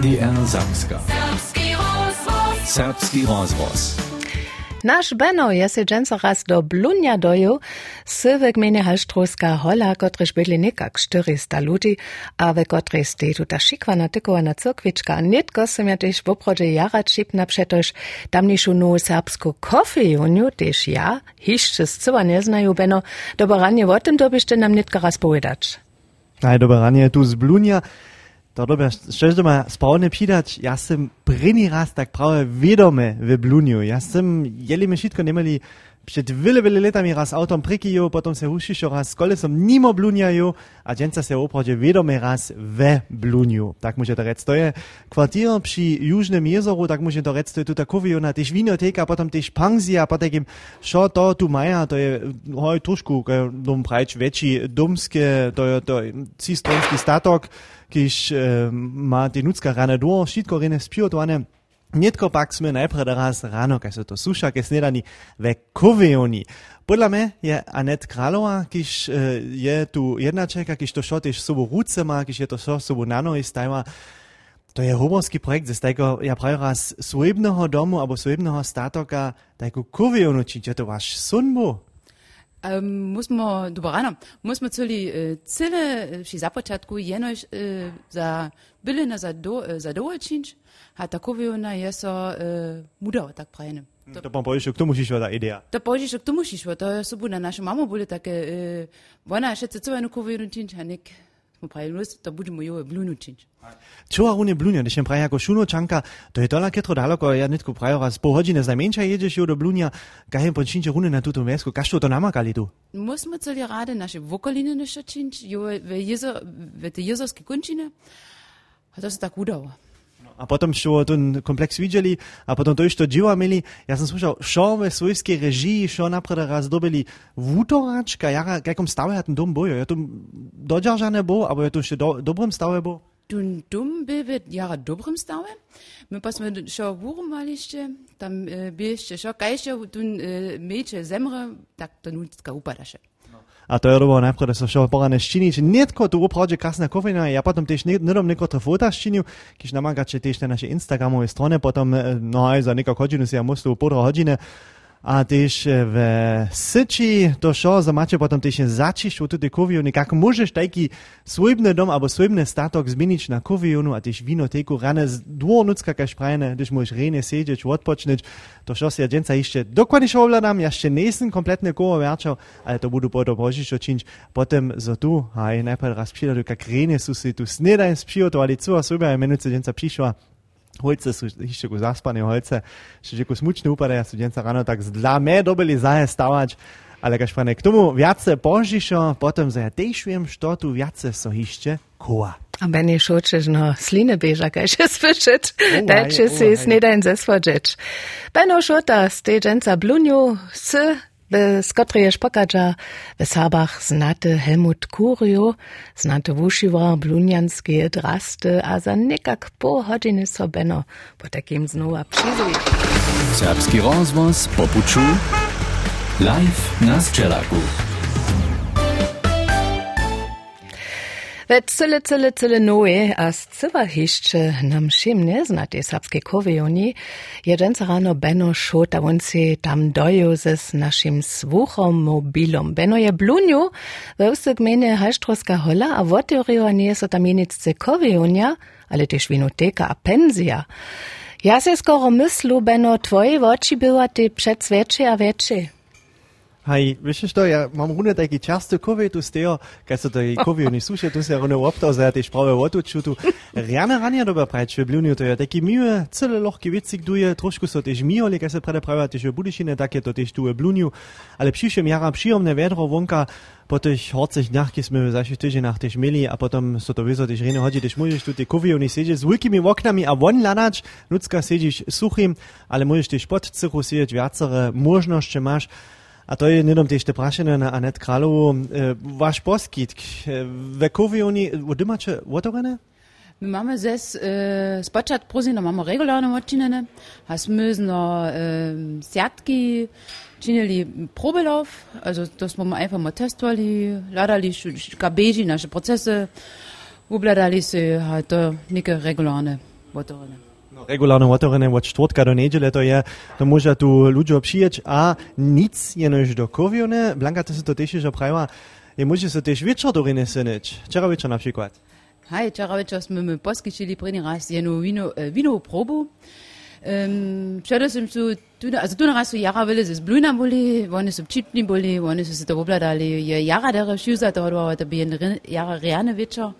NDR Samska. Serbski rozvoz. Naš Beno je se dženca raz do Blunja doju, sywe gminy Halštrovska hola, kotryż byli nekak 400 ludzi, a we kotrej stej tuta šikwana tykowana cyrkwiczka, nitko sem ja też w oprodzie jara čipna przetoż tamniejszą nową serbską kofejuniu, też ja, hiszczy z cyła nie znaju Beno, doboranie o tym dobyście nam nitko raz powiedzieć. Aj, doboranie tu z Blunja, to dobre, szczerze doma spawne przydać, ja sem pryni raz tak prawie wiadome w Bluniu. Ja sem, jeli my wszystko nemali przed wiele, wiele latami raz autom prikiju, potem se hušišo raz z kolesom nimo Bluniaju, a dženca se oprodzie wiadome raz we Bluniu. Tak muszę to rec. To je kwartier przy Južnym jezoru, tak muszę to rec, to je tuta kowiona, też winoteka, potem też pensja, potem šo to tu maja, to je hoj trošku, dom prajč väčší domske, to je to cistronski statok, kiež eh, ma te nutska rana do, šitko rene spiotovane. Netko pak sme najprej raz ráno, keď sa to suša, keď snedaní ve koveoni. Podľa mňa je Anet Králova, kýž eh, je tu jedna čeka, kýž to šotiež sobou ruce má, kýž je to šo sobou na nohy stajma. To je humorski projekt, ze stajko ja pravi raz svojebného domu abo svojebného statoka, tajku koveonu, či je to váš sunbu. Um, mi smo, dobrano, mi smo celi uh, cele, eh, še započatku, jenož uh, za bili na zado, uh, zadovoljčinč, a tako bi ona jeso uh, mudal, tak pravim. To, to pa pojiš, k tomu šišva ta ideja. To pojiš, k tomu šišva, to so bune naše mamo bile take, uh, ona še celo eno kovino činčanik pa je res, da budemo jo bljuničič. Čo on je bljunja, da še pravi, ako šuno čanka, to je to lahko to daleko, ja netko pravi, raz po hodine zajmenča jedeš jo do bljunja, kaj je počinče rune na tuto mesko, kaj to namakali tu? Musimo celi rade naše vokoline nešačinč, jo v, jezo, v te jezovske končine, a to se tako udalo. A potom šo ten kompleks vidjeli, a potom to to dziwa mieli, ja sam slušal, šo ve svojskiej režii, šo napred raz dobili wutoračka, jara, jakom stave ja ten dom bojo, ja to dodržané bo, abo ja to ešte do, dobrym stave bo? Dun dum by w jara dobrym stałem. My pasmy szo wórum maliście, tam e, bieście szo, kajście dun e, mecze zemre, tak to nutka upadaše. A to je dobro najprv, da so še porane ščini, če netko tu oprođe kasna kofina, ja potom tež nedom neko fota ščinil, kiž namagače tež na naše Instagramove strone, potom, e, no aj za neko hodinu si ja muslu podro hodine, a też w syci to šo za macie potem też zacisz u tutaj kowiony, jak możesz taki swójbny dom albo swójbny statok zmienić na kowionu, a też winoteku rane z dwunucka każ prajne, gdyż możesz rene siedzieć, odpocznić, to šo się dżęca jeszcze dokładnie szobladam, jeszcze nie jestem kompletnie koło werczał, ale to budu potem możesz czynić, potem za tu, haj, najpierw raz przyjdę, jak rene su si tu snedań sprzygotowali, co a sobie, a minuce dżęca przyszła, holce sú ešte ku zaspané holce, že ku smučne upadajú studenca ráno, tak dla mé dobili zaje stavať, ale kaž pane, k tomu viace požišo, potom za ja viem, što tu viace so ešte koa. A Benny Schutzes no sline beža, kaj še svišet, dajče si snedajn zesvodžeč. Benno Šuta, steđenca blunju, s z Kotreje Špokadža w Sabach znate Helmut Kurio, znate Wuschiwa, Blunjanskie Drasty, a za nekak po godziny so Beno po takim znowu przyjdzie. Serbski rozvoz po puču, live na Sčelaku. We cyle, cyle, cyle nowe, a z cywa hiszcze nam szim nie zna kowioni, jedzenca rano Beno Szota, on si tam doju ze z naszym słuchom mobilom. Beno je bluniu, we usy gminy Halštrowska hola, a w teorii nie jest tam jenicce kowionia, ale też winoteka a pensja. Ja se skoro myslu, Beno, twoje oči była ty przed a wiecie. Hej, wiesz to, ja mam runę taki często kowie tu stejo, kaj se tej kowie nie susze, tu se runę optał, za tej sprawy otoczył tu. Rane ranie dobre prać w bluniu, to ja taki miłe, cyle lochki witzig duje, troszkę so też miło, kaj se prede prawa też w budyszine, takie to też tu w bluniu, ale przyszłym jara przyjemne wiadro wonka, po tych horcich dniach, kiedy zaszły tydzień nach też mieli, a potem so to wyzo też reno chodzi, też możesz tu te kowie nie siedzieć z wielkimi oknami, a won ladać, ludzka siedzieć suchym, ale możesz też pod cychu siedzieć, wiacere możności masz, a to je nedom tež te prašene na Anet Kralovu. E, vaš poskit, ve kovi oni, vodi mače otvorene? My mamy zes, e, spočat prozino mamy regularne odčinene, a no e, sjatki činili probelauf, also to smo einfach mal testovali, ladali kabeži naše procese, ubladali se, a to neke regularne otvorene regularno otvorene od štvrtka do nedele, to je, to môže tu ľudia přijeť a nic je než do kovione. Blanka, to si to tiež že prajva, je môže sa tiež večer do rene seneč. Včera večer napríklad. Hej, včera večer sme mi poskytili prvý raz jednu vino, eh, vino probu. Um, ehm, včera sem tu, tu, also tu naraz so jara vele z bluna boli, oni so čipni boli, oni so se to obladali. Je jara dere šuza, to odvalo, da bi jara rejane večer,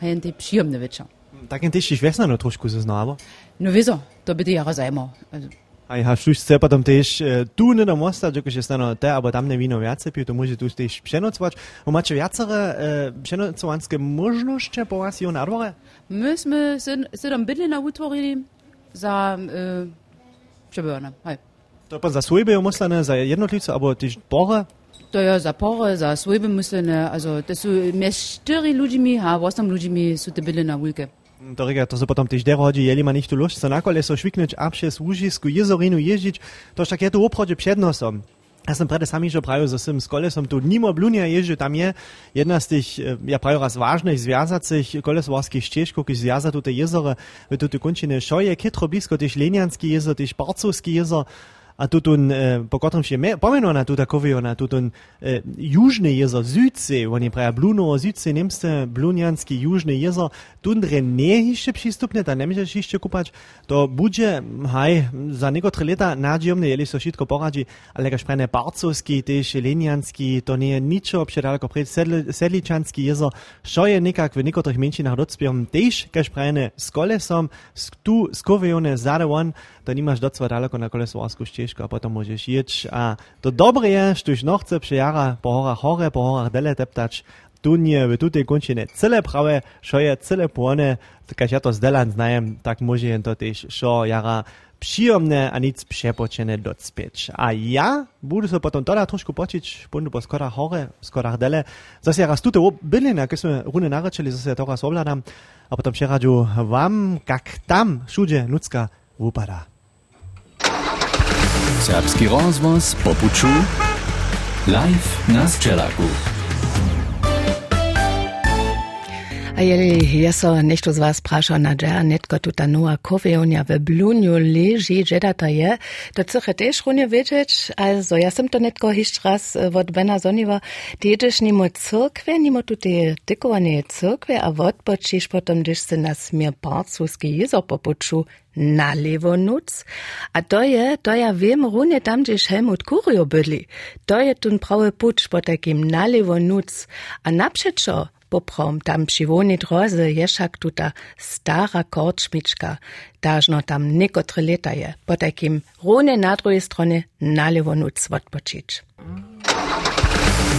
a jen te pšijomne večer. Tak też się wiesna no troszkę zeznało. No wieso, to jara zajmo. Also, A ja štuš se potom też e, tu nie do mosta, že je stano te, abo tam ne vino viacej piju, to może tu też přenocovať. A máte viacere e, přenocovanské možnosti po vás jo na dvore? my sme se, se tam bydlina utvorili za uh, přebojene. Hej. To je za svojbe umyslené, za jednotlivce, abo też bore? To je za pore, za svojbe myslene, also to sú mes štyri ľuďmi a 8 ľuďmi sú te bydlina vulke. To rega, to se potom też dero hodzi, jeli ma tu lušť, so nakole so šviknúť a přes Łužisku jezorinu jeździć, to však je tu oprode přednosom. Ja som prede sami že prajo, že som s kolesom tu mimo Blunia jeździł, tam je jedna z tych, e, ja prajo raz ważnych związacych koleswarskich ścieżków, kiedy związa tu te jezore, tu te kończyny szoje, kitro blisko też Lenianski jezor, też Barcowski jezor, a tudi un, eh, po katerem še pomenu na to takovijo, na tudi un eh, južne jezo Südsee, oni pravijo Bluno, Südsee, nemste, blunjanski južne jezo, tundre ne išče pristupne, ta ne možeš išče kupač, to budže, haj, za nekotre leta nađijomne, jeli so šitko porađi, ali ga šprene barcovski, tež lenjanski, to nije ničo, obše daleko pred sedličanski jezo, šo je nekak v nekotrih menšinah docpijom, tež ga šprene s kolesom, tu skovejone zadevon, to nimaš docva daleko na kolesu oskuščeš. Ścieżkę, a potem możesz jeść, a to dobre je, sztuś no chce przejara po horach hore, po horach dele teptać, tu nie, w tutej kończynie cyle prawe, šo je cyle płone, tak ja to z delan znajem, tak może jen to też, šo jara przyjemne, a nic przepoczene docpieć. A ja budu se potom toda trošku počić, bundu po skorach hore, skorach dele, zase raz tute bylin, jak sme rune narečili, zase to raz obladam, a potom přeradžu vám, jak tam všude ľudská vypadá. Serbski rozvoz po puču. Live na Sčelaku. A jeli je so nešto z vas prašal na džer, netko tuta nova kofeonja v blunju leži, že da to je, to chcete tež runje vedieť, also ja som to netko hišť raz od Bena Zoniva, ty ideš nimo cirkve, nimo tu tie tikované cirkve a odpočíš potom, když se na smier parcovský jezor popuču na levo nuc. A to je, to ja viem runje tam, gdzieś Helmut Kurio bydli. To je ten prawy puč po takim na lewo nuc. A naprzeczo poprom tam wolnej drodze je však tuta stara korčmička, dažno tam nekotre leta je, po takim rune na druhej strone nalevo nuc odpočić.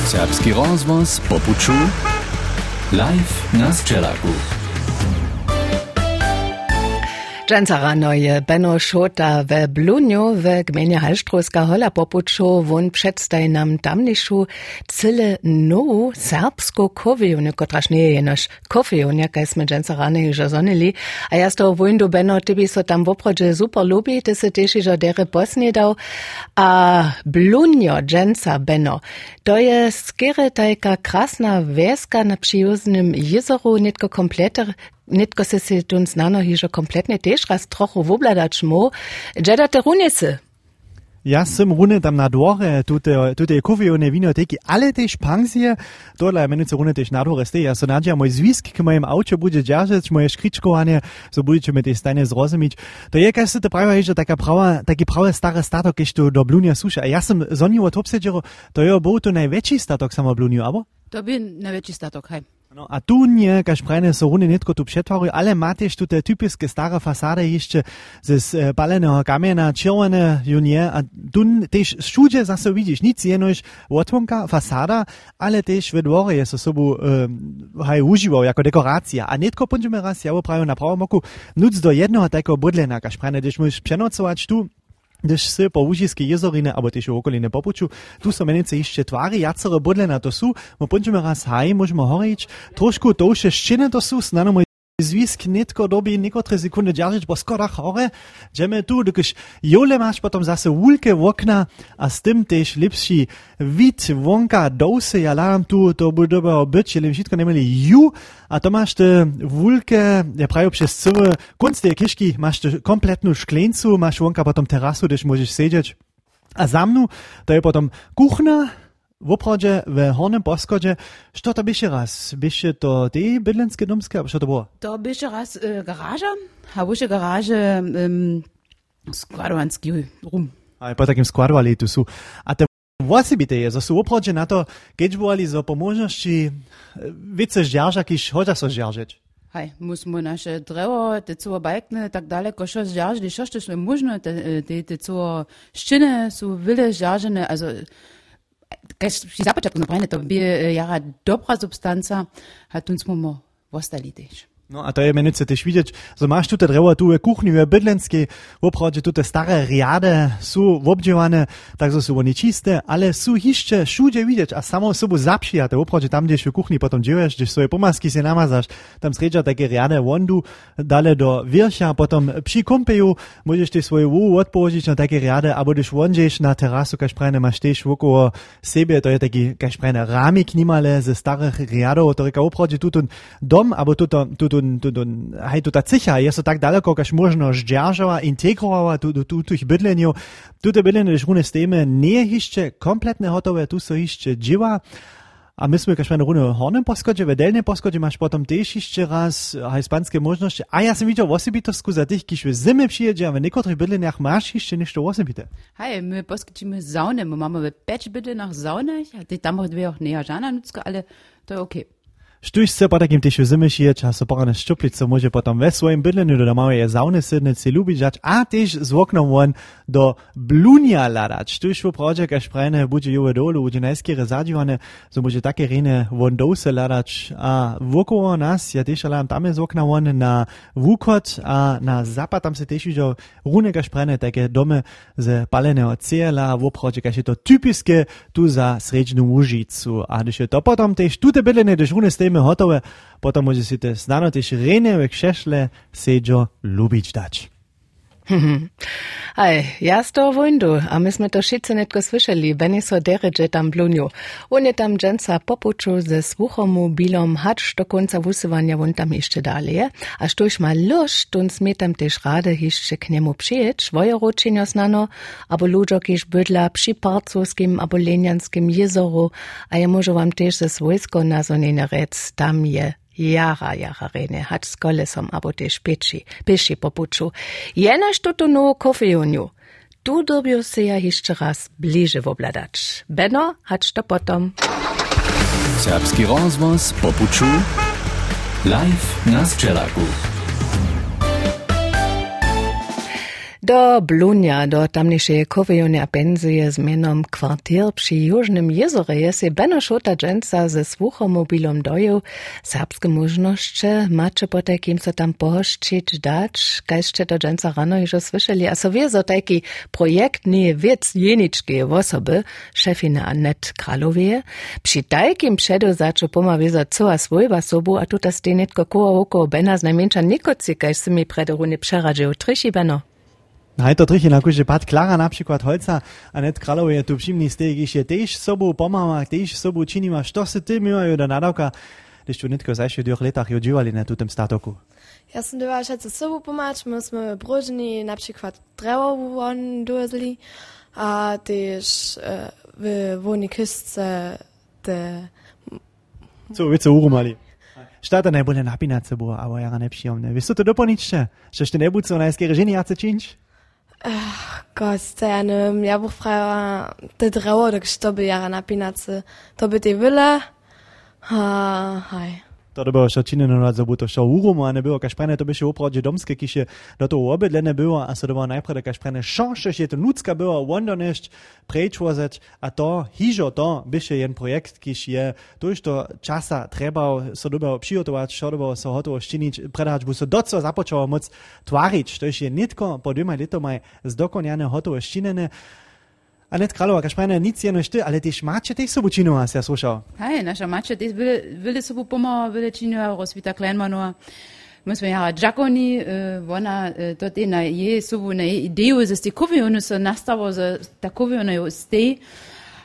Serbski rozvoz po puču. Live na Sčelaku. Dżęca rano je Benno Szota we Bluniu w gminie Halštrovska hola popuču, won przedstaj nam tamniejszu cyle nowu serbską kowiunę, kotraż nie je nasz kofiun, jaka sme dżęca rano już zonili, a ja z toho wojndu Benno, ty by so tam super lubi, ty se też już dere posnie dał, a Blunio dżęca Benno, to je skiery tajka krasna wieska na przyjuznym jezoru, nitko kompleter, netko se se tun znano hižo kompletne tež raz trochu vobladačmo, džedate runice. Ja sem rune tam na dvore, tute, tute kuvijo ne vinoteki, ale te španzije, tole je menice rune tež na dvore ste, ja so nadja moj zvisk, ki mojem avče bude džažec, moje škričkovanje, so budiče me te stanje zrozumič. To je, kaj se te pravi, že taka prava, taki pravi stara statok, ki što do blunja suša. A ja sem zonjivo topsedžero, to je bo to največji statok samo blunju, abo? To bi največji statok, hej. No, a tu nie, kaž prajne so rune netko tu przetwory, ale mateš tu te typiskie stare fasady jeszcze ze e, paleného kamienia, czerwone junie, a tu też wszędzie zase widzisz, nic jenoś otwonka, fasada, ale też w dworze jest osobu e, haj używał jako dekoracja, a netko będziemy raz, ja na prawym oku, nuc do jednego takiego budlena, kaž prajne, gdyż musisz przenocować tu, Když si po úžiskej jezorine alebo tiež v okolí nepopoču, tu so menice ešte tvári, jacero bodle na to sú, my pončíme raz haj, môžeme horiť, trošku touše štine to sú, snano zwisk nitko dobi niekotre sekundy dzierżyć, bo skoro chore, dżemy tu, dokiż jole masz potom zase wulke okna, a z tym też lepszy wid wonka dosy, ja lam tu, to by dobro być, jeli wszystko nie mieli ju, a to masz te wulke, ja prawie przez całe kunst tej kiszki, masz te kompletną szkleńcu, masz wonka potom terasu, gdyż możesz siedzieć. A za mną to je potom kuchna, w opradzie w Hornym Poschodzie, što to byście raz? Byście to te bydlenskie domskie, albo što to było? To byście raz e, garaża, a byście garaże um, składowanski rum. A po takim składowali tu są. A te Własibite je, że są opradzie na to, kiedy byli za pomożności wice zdzierża, kiż chociaż so zdzierżyć. Hej, musimy nasze drewo, te co bajkne, tak daleko, što zdzierży, što też można, te, te, te szczyny są wiele zdzierzone, also Keď si za počiatku napravene, to by jara dobra substanca, a tu smo ostali tiež. No a to je menujúce też widzieć, że masz tutaj drewo, tu je kuchni, je bydlenskie, w opradzie tutaj stare riady są obdziewane, także są one czyste, ale są jeszcze wszędzie widzieć, a samo sobą zapsijate, w opradzie tam, gdzieś w kuchni potem dziewiesz, gdzieś swoje pomaski się namazasz, tam sredza takie riady wondu, dalej do wiersza, potem przy kompeju możesz też swoje wu odpowiedzieć na takie riady, albo gdyż wądziesz na terasu, każ prajne masz też wokoło siebie, to je taki, każ prajne ramik nimale ze starych riadów, to reka w opradzie tutun dom, albo tutun, tutun tu, tu, hej, tu ta cicha, jest to tak daleko, kaž možno zdržała, integrowała tu, tu, tu, tu ich bydleniu. Tu te bydlenie, když rune stejme, nie jeszcze kompletne hotowe, tu so jeszcze dziewa. A my sme, kaž na rune hornym poschodzie, w delnym poschodzie masz potem też jeszcze raz hispanskie możności. A ja sam widział osobitowsku za tych, kiż w zimie przyjedzie, a w niektórych bydleniach masz jeszcze nešto osobite. Hej, my poschodzimy saunę, my mamy pięć bydlenach saunach, a tam auch dwie auch näher ale to okay. Štuj se pa takim tišu zamišlje, če so porane ščuplice, može potem ve svojem brlenju, da imajo je zavne sednice, ljubi žač, a tež z oknom ven do blunja ladat. Štuj švo prođe, kaž prajne, buđe juve dolu, buđe najski razadjivane, so može take rene von dose ladat, a vokolo nas, ja tež alam tam je z okna ven na vukot, a na zapad tam se tež že rune, kaž prajne, take dome z paleneo cela, v prođe, kaž je to typiske tu za srečnu mužicu. A když je to potom tež tute brlenje, dežune s tem, stejme hotové, potom môže si to snano tiež rene ve kšešle seđo lubić dać. Aj, ja z toho vojndu, a my sme to šice netko slyšeli, Benny so dereže tam blunju. On je tam dženca popuču ze sluchomu bilom hač do konca vusovania on tam ešte dalej. A štož ma lož, tun sme tam tež rade ešte k nemu přijeť, svoje ročenio snano, abo ľudžo kiž bydla przy parcovskim abo lenianskim jezoru, a ja môžu vám tež ze svojsko na zonene rec, tam je jara jararene hat skole som abote špeči, peši po puču. Jena štotono kofejonju. Tu dobijo se ja jeszcze raz bliže vobladač. Beno, hač to potom. Serbski rozvoz po puču. Live na Sčelaku. Do Blunia, do tamniejszej kowiejone penzie z menom kwartier przy Jużnym Jezore się Beno Szota dżęca ze słuchomobilom doju. Serbskie możności macie po takim, co tam pohoszczyć dać. Kajście do dżęca rano już słyszeli. A so wie, taki projekt nie wiec jeniczkie osoby, szefina Anet Kralowie. Przy takim przedu zaczął pomawiać cała swojwa sobu, a tutaj stenetko koło oko Bena z najmniejsza nikocy, kaj se mi predorune przeradził. Trysi Beno. Naj to trih je lahko že pad Klara, na primer Holca, a ne Kralov je tu všimni steg, iš je tež sobo pomama, tež sobo činima, što se ti mimajo do nadavka, da ste netko zdaj še v dveh letah odživali na tem statoku. Ja sam dała się sobą pomóc, myśmy brożni na przykład drewo won dozli, a też e, w woni kystce te... Co, wiecie, urumali. Šta to najbolje napinat se bo, a bo jara nepšijomne. Veste to dopolničče? Še ste ne budu so najskere ženi, jace činč? Koste enem Jabuchfreier de Drauer de Gestoppe jaran Apinaze. Da bet e wëlle ha hai. To było jeszcze czynne na to, bo to jeszcze urumu, a nie było każ prene, to by się oprawdzie domskie, kisie do to obydlene było, a so to było najpierw każ prene szanse, że to ludzka było, wonderniść, prečvozeć, a to, hižo to, by się jen projekt, kiś je, to już to czasa trzeba, so to było przygotować, so to było so hotowo szczynić, predać, bo so do co započało moc twarić, to je nitko, po dwoma letoma zdokoniane hotowo szczynene, Anet Kralowa, kaž prene, nic jeno šty, ale tež mače tej sobu činu, ja slušal. Hej, naša mače, te bile, bile sobu pomo, bile činu, rozvita klenmanova. my sme jara Giaconi, uh, ona uh, to je na je sobu na je ideju, za ste kovionu so nastavo za ta kovionu jo ste,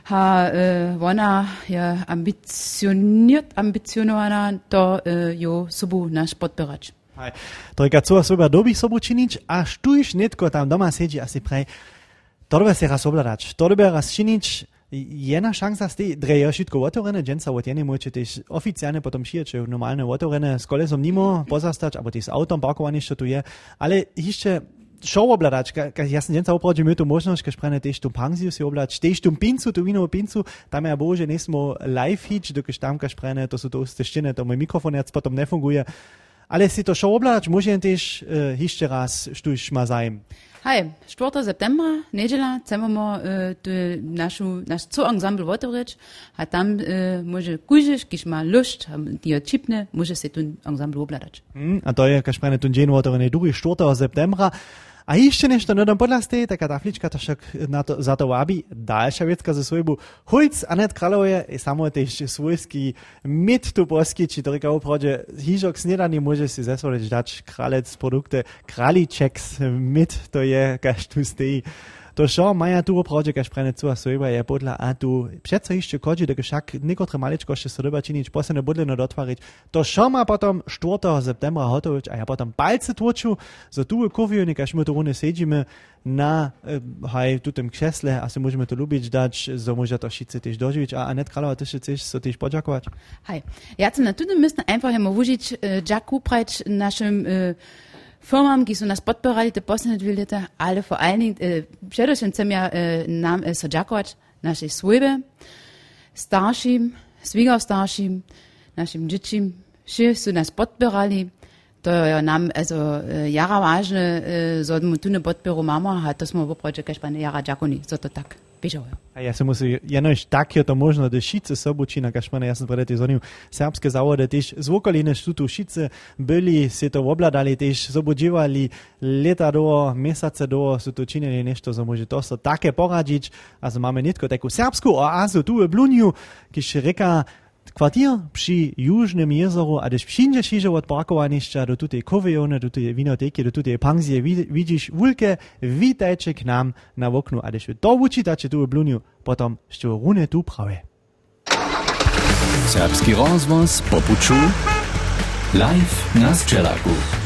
ha uh, ona je ambitioniert, ambicionovana to uh, jo sobu naš podpirač. Hej. Trojka, co osoba dobi sobu činič, až tu iš netko tam doma sedí asi prej, torbe se rasoblarač, torbe razšinič, Jedna šansa ste drejo šitko otorene, dženca od ene moče tež oficialne potom šije, če normalne otorene s kolesom nimo pozastač, abo ti s avtom parkovanje što tu je, ale hišče šov obladač, jaz sem dženca upravo imel to možnost, ker sprane tež tu pangziju si oblač, tež tu pincu, tu vino pincu, tam je bože, nismo live hitch, dokaj tam kaš sprane, to so to steščine, to moj mikrofon jac potom ne funguje, ale si to šov obladač, možen tež eh, uh, hišče raz štuš ma zajem. Hej, 4. septembra, niedziela, chcemy uh, tu našu, naš co ensemble otvoriti, a tam uh, može kužiš, kiš ma lust, ti je čipne, može se tu ensemble obladać. Mm, a to je, kaž sprane tu dzień otvorene drugi 4. septembra, a jeszcze nešto, tam podľa stej, taká taflička to však na to, za to aby dalšia vecka ze svojbu. Hojc Anet Kraloje je samo tež svojský mit tu poskyči, to reka oprode, hižok snedaní môže si zesvoliť dať kralec produkty, kraličeks mit, to je, kaž tu stej. To šo maja tu oprode, kaž prene cu a svojba je podľa a tu přeco ešte kodži, tak však niekotre maličko ešte sa doba činiť, posledne budleno dotvariť. To šo ma potom 4. septembra hotoviť a ja potom palce tvoču, za tu koviu, kaž my tu rune sedíme na haj tu tym krzesle, a si môžeme to lubiť dať, so môže to všetci tiež doživiť a Anet Kralova, ty chceš so tiež poďakovať? Hej, ja chcem na müssen einfach immer wužiť uh, Jack Kuprajč našim uh, Firmam, ki so nas podpirali te poslednje dve leta, ali vor allen Dingen, äh, predvsem sem ja äh, nam äh, Sajakovac, naše svojbe, staršim, svigar staršim, našim dzieciom, vsi so nas podpirali. To je nam also, äh, jara važne, äh, so mu tu ne podpiru mama, a to smo v projektu, kaj pa ne jara Giaconi, so to bežal. A ja, samo jedno iš takih, da možno, da šice so obučina, kaj šmene, jaz sem predati zvonil, srpske zavode, tež zvokali na štutu šice, bili se to obladali, tež zobudživali leta do, mesece do, so to činili nešto za moži, to so take poradžič, a za mame nitko, tako. Srpsko oazo tu v Blunju, ki še reka, Kwartier przy Jużnym jezoru, a gdyż wszędzie šiže od parkowanišća do tutej kowione, do tutej winoteki, do tutej pansje, widzisz wulke, witajcie k nam na oknu, a gdyż to uczytacie tu w Bluniu, potom što rune tu prawe. Serbski rozvoz popuču live na Sčelaku.